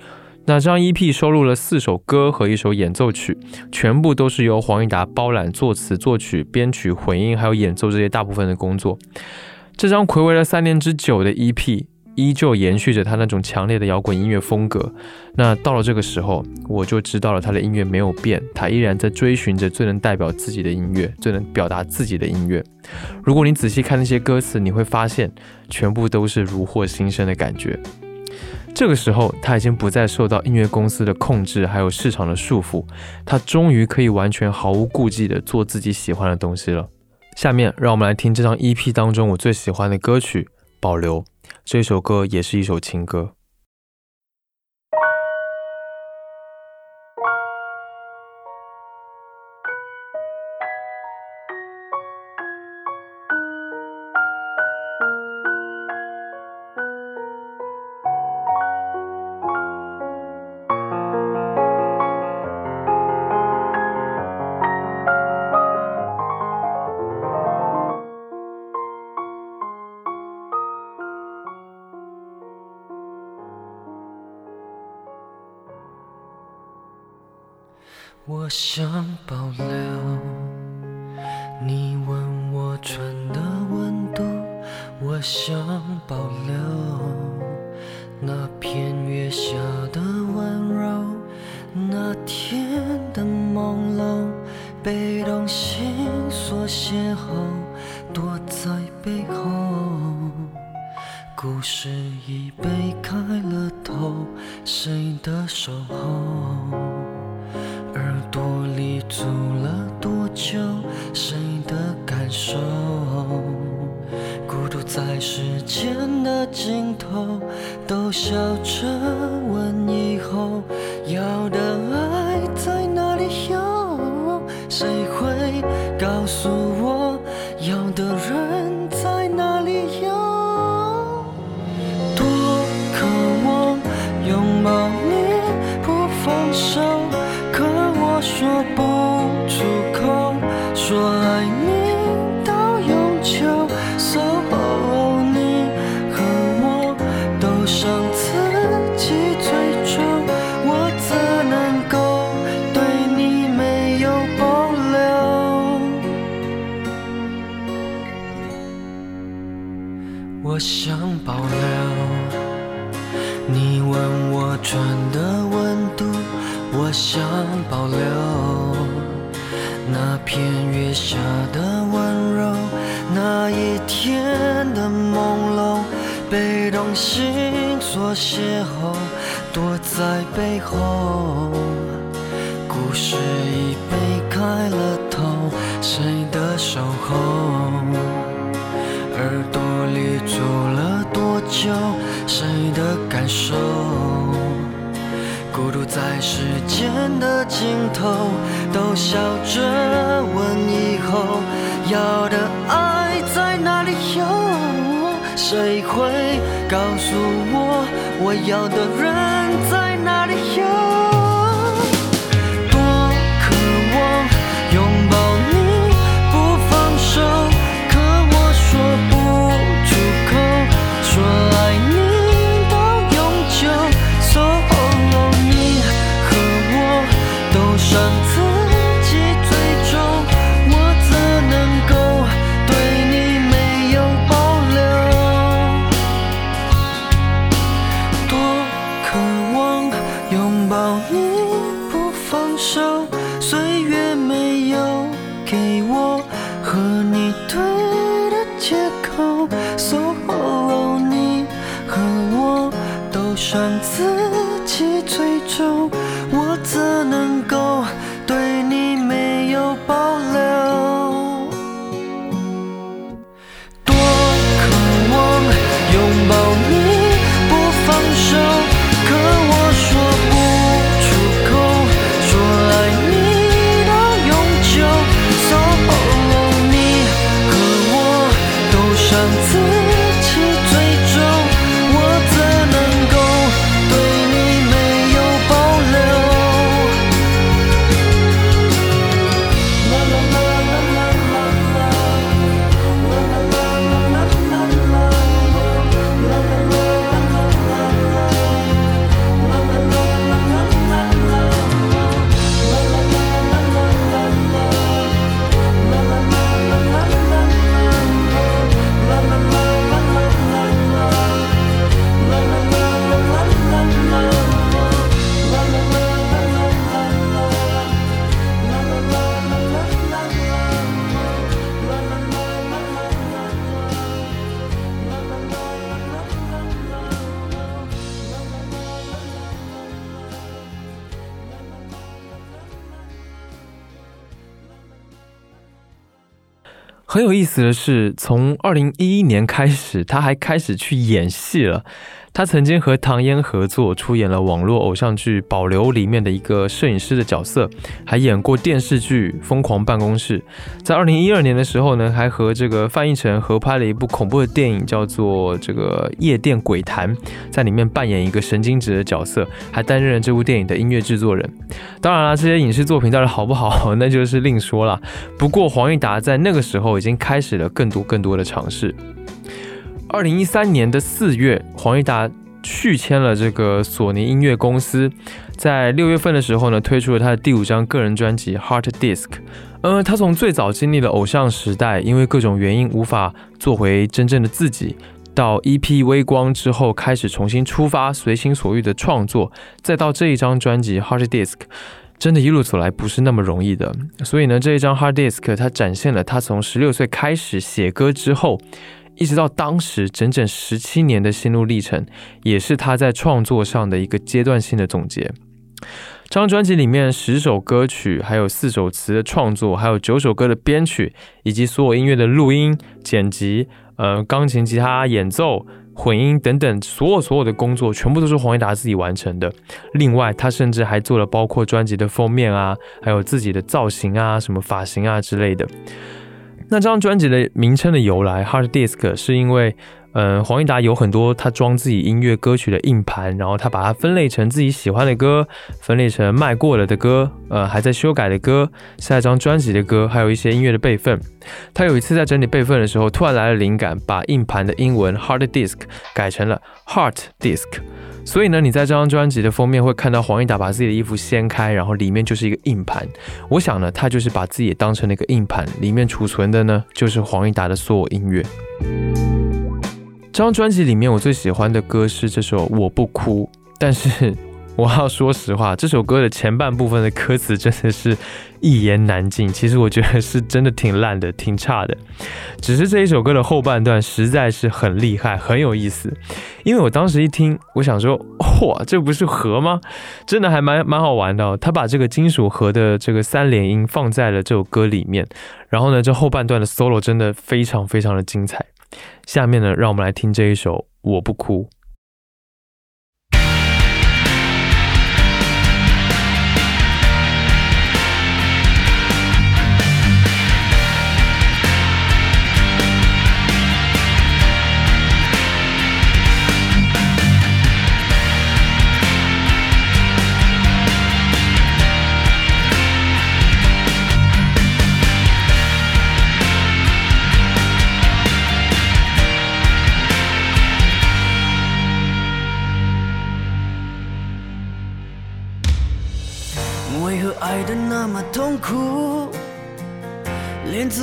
A: 那张 EP 收录了四首歌和一首演奏曲，全部都是由黄义达包揽作词、作曲、编曲、混音还有演奏这些大部分的工作。这张暌违了三年之久的 EP。依旧延续着他那种强烈的摇滚音乐风格。那到了这个时候，我就知道了他的音乐没有变，他依然在追寻着最能代表自己的音乐，最能表达自己的音乐。如果你仔细看那些歌词，你会发现全部都是如获新生的感觉。这个时候，他已经不再受到音乐公司的控制，还有市场的束缚，他终于可以完全毫无顾忌地做自己喜欢的东西了。下面，让我们来听这张 EP 当中我最喜欢的歌曲《保留》。这首歌也是一首情歌。
B: 想保留你吻我唇的温度，我想保留那片月下的温柔，那天的朦胧，被动心所邂逅，躲在背后，故事已被开了头，谁的守候？走了多久？谁的感受？孤独在时间的尽头，都笑着问以后要的爱在哪里有？谁会告诉我要的人邂逅，躲在背后，故事已被开了头，谁的守候？耳朵里住了多久？谁的感受？孤独在时间的尽头，都笑着问以后要的爱在哪里有？谁会告诉我我要的人在
A: 思的是，从二零一一年开始，他还开始去演戏了。他曾经和唐嫣合作，出演了网络偶像剧《保留》里面的一个摄影师的角色，还演过电视剧《疯狂办公室》。在二零一二年的时候呢，还和这个范逸臣合拍了一部恐怖的电影，叫做《这个夜店鬼谈》，在里面扮演一个神经质的角色，还担任了这部电影的音乐制作人。当然了，这些影视作品到底好不好，那就是另说了。不过黄义达在那个时候已经开始了更多更多的尝试。二零一三年的四月，黄义达续签了这个索尼音乐公司，在六月份的时候呢，推出了他的第五张个人专辑《Heart Disc》。呃，他从最早经历了偶像时代，因为各种原因无法做回真正的自己，到 EP 微光之后开始重新出发，随心所欲的创作，再到这一张专辑《Heart Disc》。真的，一路走来不是那么容易的，所以呢，这一张 Hard Disk 它展现了他从十六岁开始写歌之后，一直到当时整整十七年的心路历程，也是他在创作上的一个阶段性的总结。这张专辑里面十首歌曲，还有四首词的创作，还有九首歌的编曲，以及所有音乐的录音、剪辑，呃，钢琴、吉他演奏。混音等等，所有所有的工作全部都是黄义达自己完成的。另外，他甚至还做了包括专辑的封面啊，还有自己的造型啊、什么发型啊之类的。那这张专辑的名称的由来，Hard Disk，是因为，嗯，黄义达有很多他装自己音乐歌曲的硬盘，然后他把它分类成自己喜欢的歌，分类成卖过了的歌，呃，还在修改的歌，下一张专辑的歌，还有一些音乐的备份。他有一次在整理备份的时候，突然来了灵感，把硬盘的英文 Hard Disk 改成了 Heart Disk。所以呢，你在这张专辑的封面会看到黄义达把自己的衣服掀开，然后里面就是一个硬盘。我想呢，他就是把自己当成了一个硬盘，里面储存的呢就是黄义达的所有音乐。这张专辑里面我最喜欢的歌是这首《我不哭》，但是 [LAUGHS] 我要说实话，这首歌的前半部分的歌词真的是一言难尽。其实我觉得是真的挺烂的，挺差的。只是这一首歌的后半段实在是很厉害，很有意思。因为我当时一听，我想说，哇，这不是和吗？真的还蛮蛮好玩的、哦。他把这个金属和的这个三连音放在了这首歌里面，然后呢，这后半段的 solo 真的非常非常的精彩。下面呢，让我们来听这一首《我不哭》。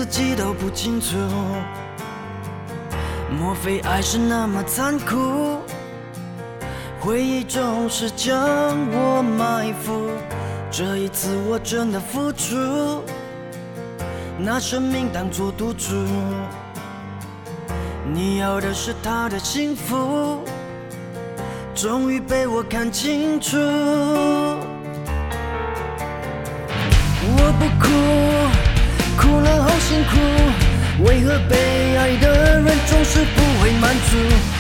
B: 自己都不清楚？莫非爱是那么残酷？回忆总是将我埋伏，这一次我真的付出，拿生命当作赌注。你要的是他的幸福，终于被我看清楚。我不哭，哭了好辛苦，为何被爱的人总是不会满足？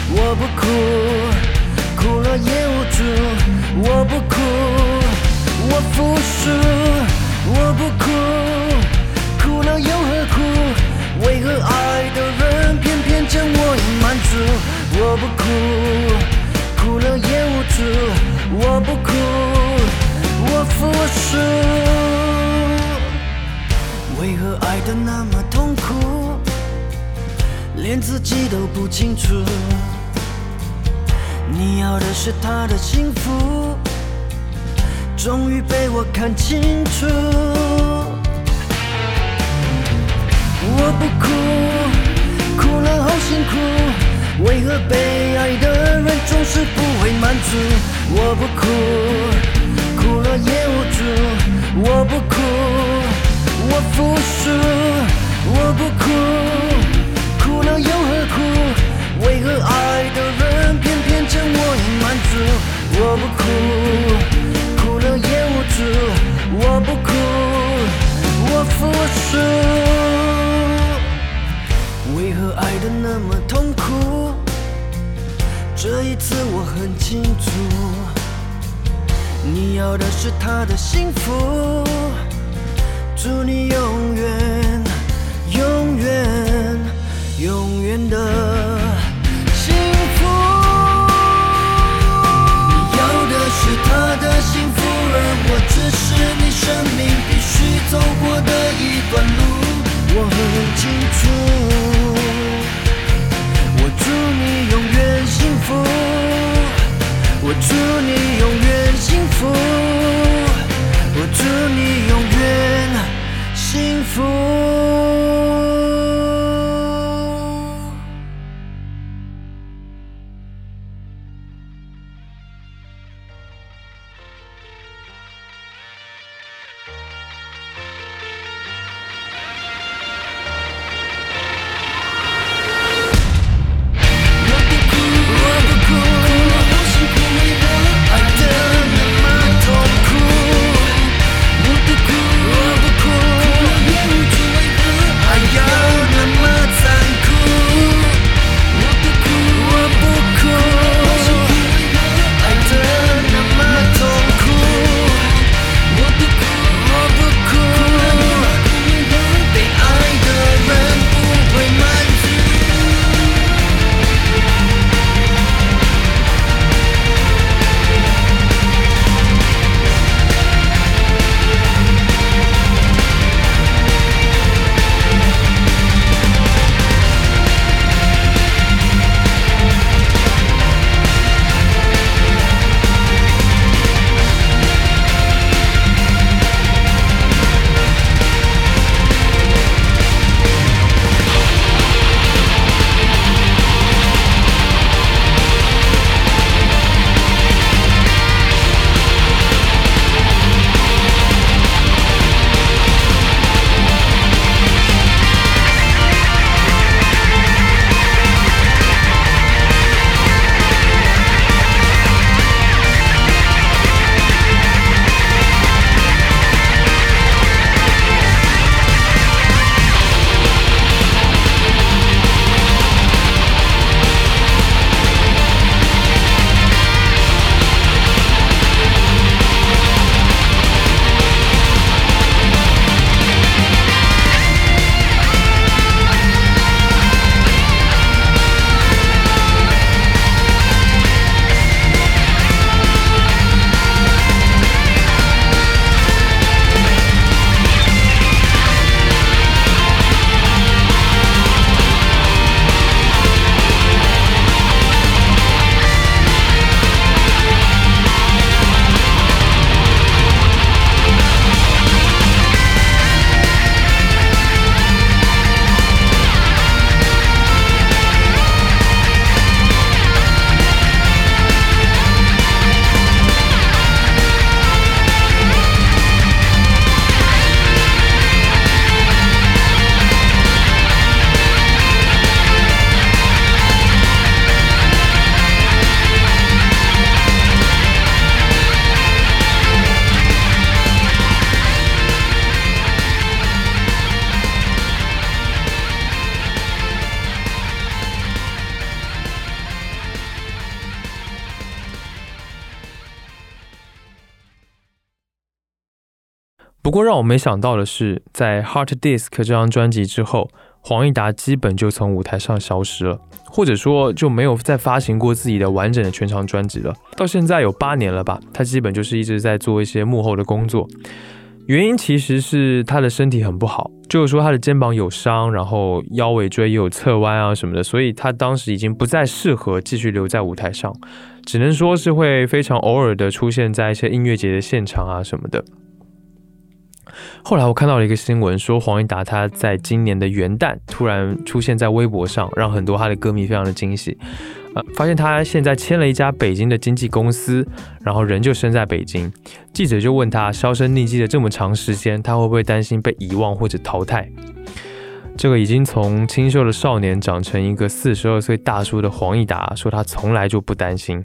B: 我不哭，哭了也无助。我不哭，我服输。我不哭，哭了又何苦？为何爱的人偏偏将我隐瞒住？我不，哭己都不清楚？你要的是他的幸福，终于被我看清楚。我不哭，哭了好辛苦，为何被爱的人总是不会满足？我不哭，哭了也无助。我不哭，我服输。我不哭，哭了又？为何爱的人偏偏将我隐瞒住？我不哭，哭了也无助。我不哭，我服输。为何爱的那么痛苦？这一次我很清楚，你要的是他的幸福。祝你永远、永远、永远的的幸福，而我只是你生命必须走过的一段路。我很清楚，我祝你永远幸福，我祝你永远幸福，我祝你永远幸福。
A: 我没想到的是，在《Heart Disc》这张专辑之后，黄义达基本就从舞台上消失了，或者说就没有再发行过自己的完整的全长专辑了。到现在有八年了吧，他基本就是一直在做一些幕后的工作。原因其实是他的身体很不好，就是说他的肩膀有伤，然后腰尾椎也有侧弯啊什么的，所以他当时已经不再适合继续留在舞台上，只能说是会非常偶尔的出现在一些音乐节的现场啊什么的。后来我看到了一个新闻，说黄义达他在今年的元旦突然出现在微博上，让很多他的歌迷非常的惊喜。呃，发现他现在签了一家北京的经纪公司，然后人就生在北京。记者就问他，销声匿迹了这么长时间，他会不会担心被遗忘或者淘汰？这个已经从清秀的少年长成一个四十二岁大叔的黄义达说，他从来就不担心。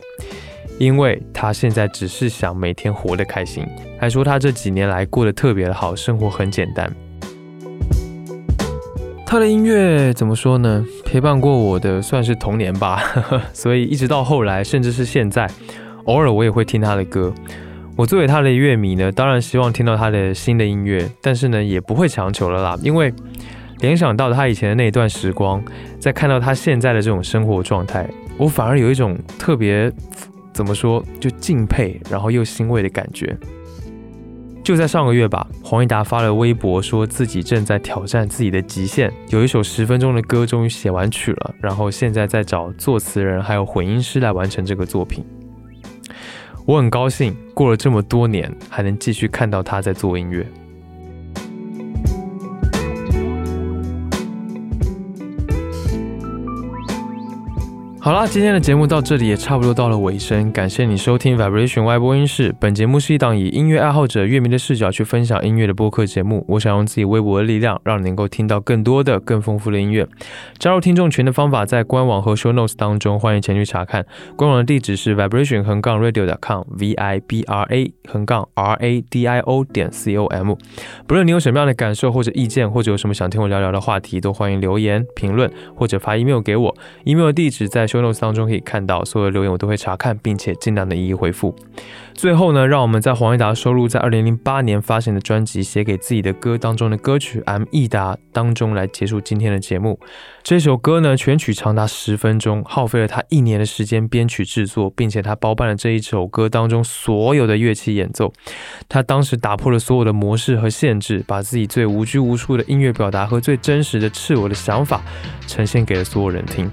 A: 因为他现在只是想每天活得开心，还说他这几年来过得特别的好，生活很简单。他的音乐怎么说呢？陪伴过我的算是童年吧，[LAUGHS] 所以一直到后来，甚至是现在，偶尔我也会听他的歌。我作为他的乐迷呢，当然希望听到他的新的音乐，但是呢，也不会强求了啦，因为联想到他以前的那一段时光，再看到他现在的这种生活状态，我反而有一种特别。怎么说？就敬佩，然后又欣慰的感觉。就在上个月吧，黄义达发了微博，说自己正在挑战自己的极限，有一首十分钟的歌终于写完曲了，然后现在在找作词人还有混音师来完成这个作品。我很高兴，过了这么多年，还能继续看到他在做音乐。好啦，今天的节目到这里也差不多到了尾声，感谢你收听 Vibration 外播音室。本节目是一档以音乐爱好者、乐迷的视角去分享音乐的播客节目。我想用自己微薄的力量，让你能够听到更多的、更丰富的音乐。加入听众群的方法在官网和 Show Notes 当中，欢迎前去查看。官网的地址是 vibration 横杠 radio.com，v i b r a 横杠 r a d i o 点 c o m。不论你有什么样的感受或者意见，或者有什么想听我聊聊的话题，都欢迎留言评论或者发 email 给我。email 地址在。Show notes 当中可以看到，所有的留言我都会查看，并且尽量的一一回复。最后呢，让我们在黄义达收录在二零零八年发行的专辑《写给自己的歌》当中的歌曲《M 益达》当中来结束今天的节目。这首歌呢，全曲长达十分钟，耗费了他一年的时间编曲制作，并且他包办了这一首歌当中所有的乐器演奏。他当时打破了所有的模式和限制，把自己最无拘无束的音乐表达和最真实的赤裸的想法呈现给了所有人听。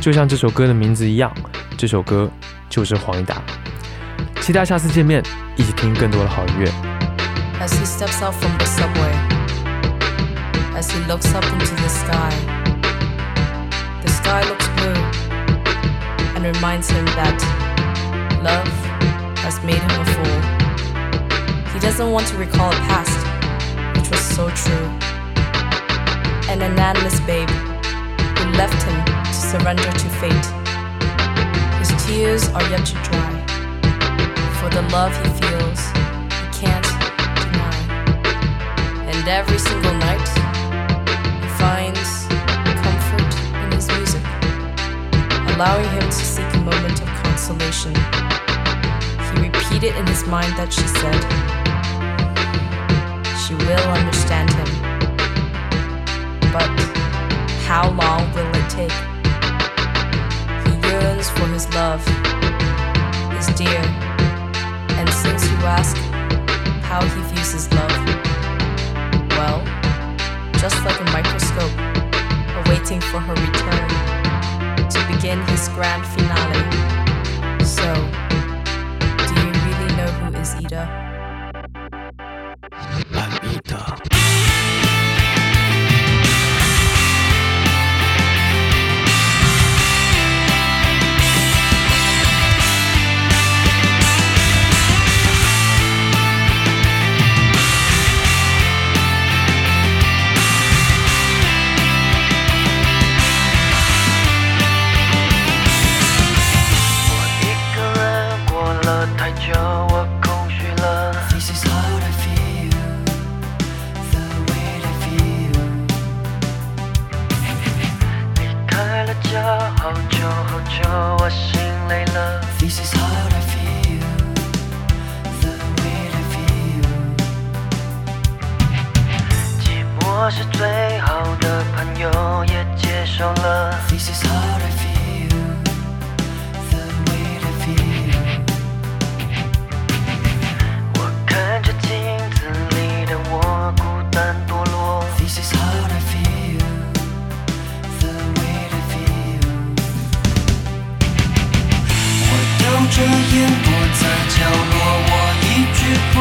A: 就像这首歌的名字一样，这首歌就是黄义达。期待下次见面，一起听更多的好音乐。
G: As he steps out from the subway, as he looks up into the sky, the sky looks blue and reminds him that love has made him a fool. He doesn't want to recall a past which was so true. An anonymous babe who left him to surrender to fate. His tears are yet to dry for the love he feels, he can't deny. And every single night, he finds comfort in his music, allowing him to seek a moment of consolation. He repeated in his mind that she said, She will understand him. But how long will it take? For his love, his dear and since you ask how he views his love, well, just like a microscope, awaiting for her return to begin his grand finale. So, do you really know who is Ida?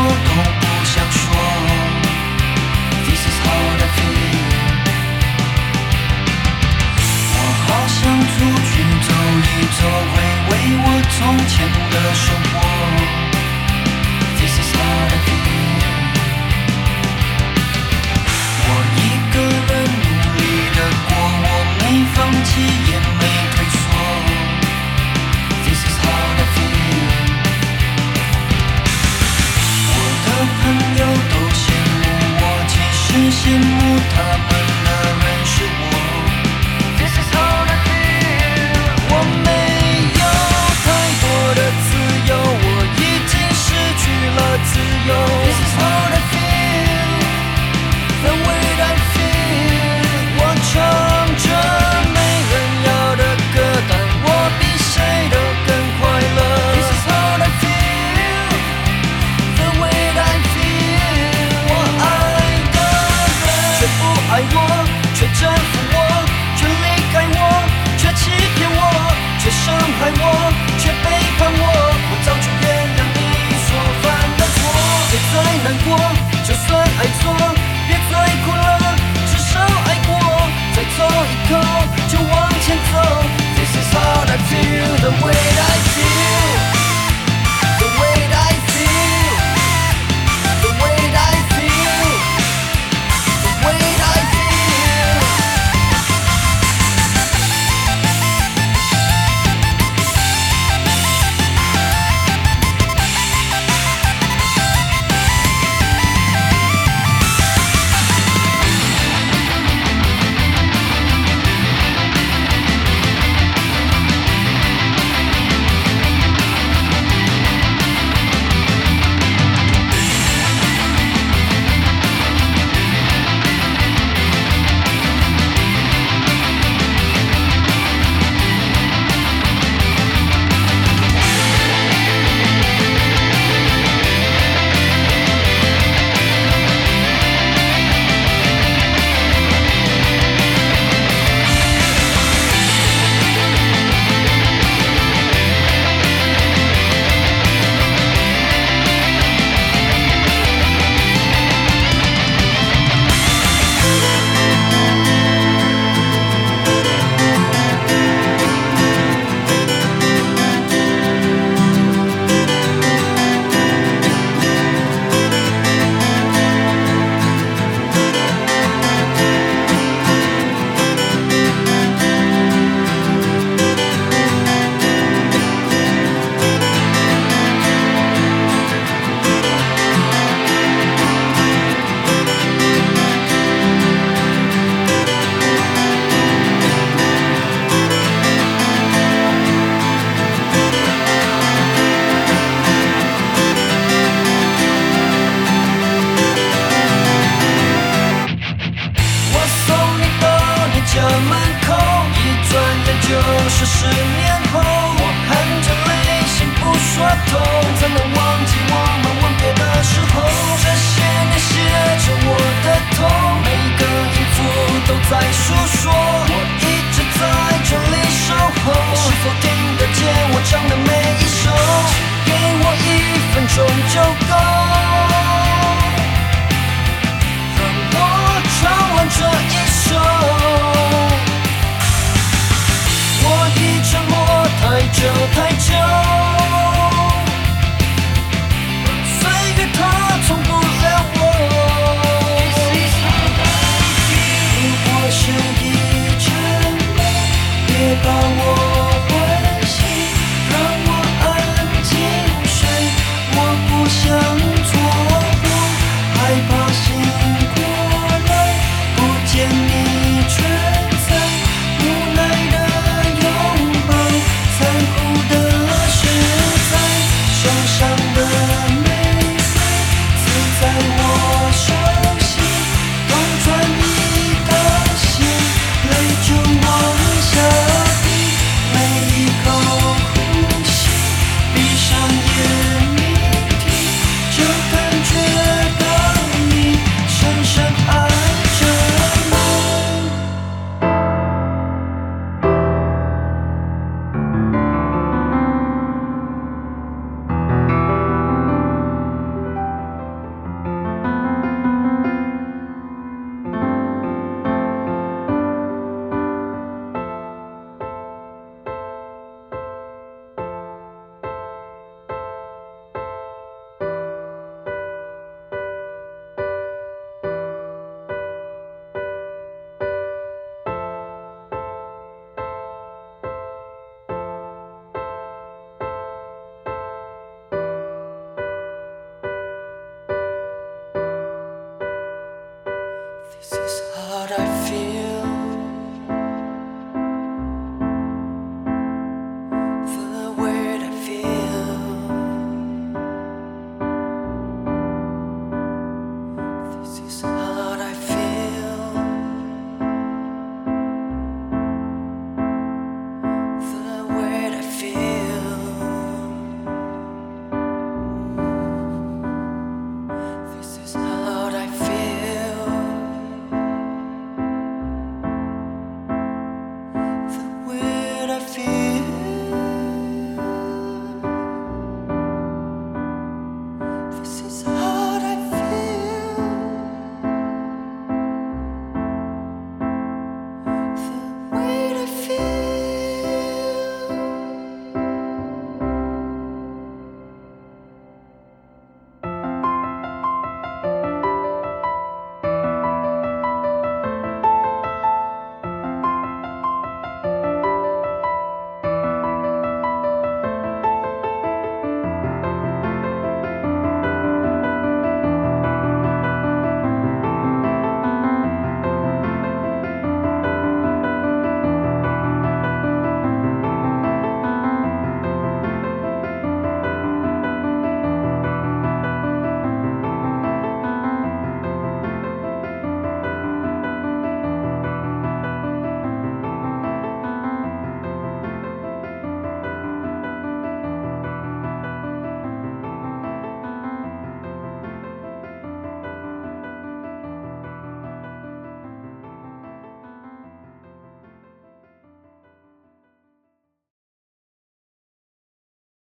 D: 我都不想说 this is how i feel 我好想出去走一走回味我从前的生活。this is how i feel 我一个人努力的过我没放弃也没实羡慕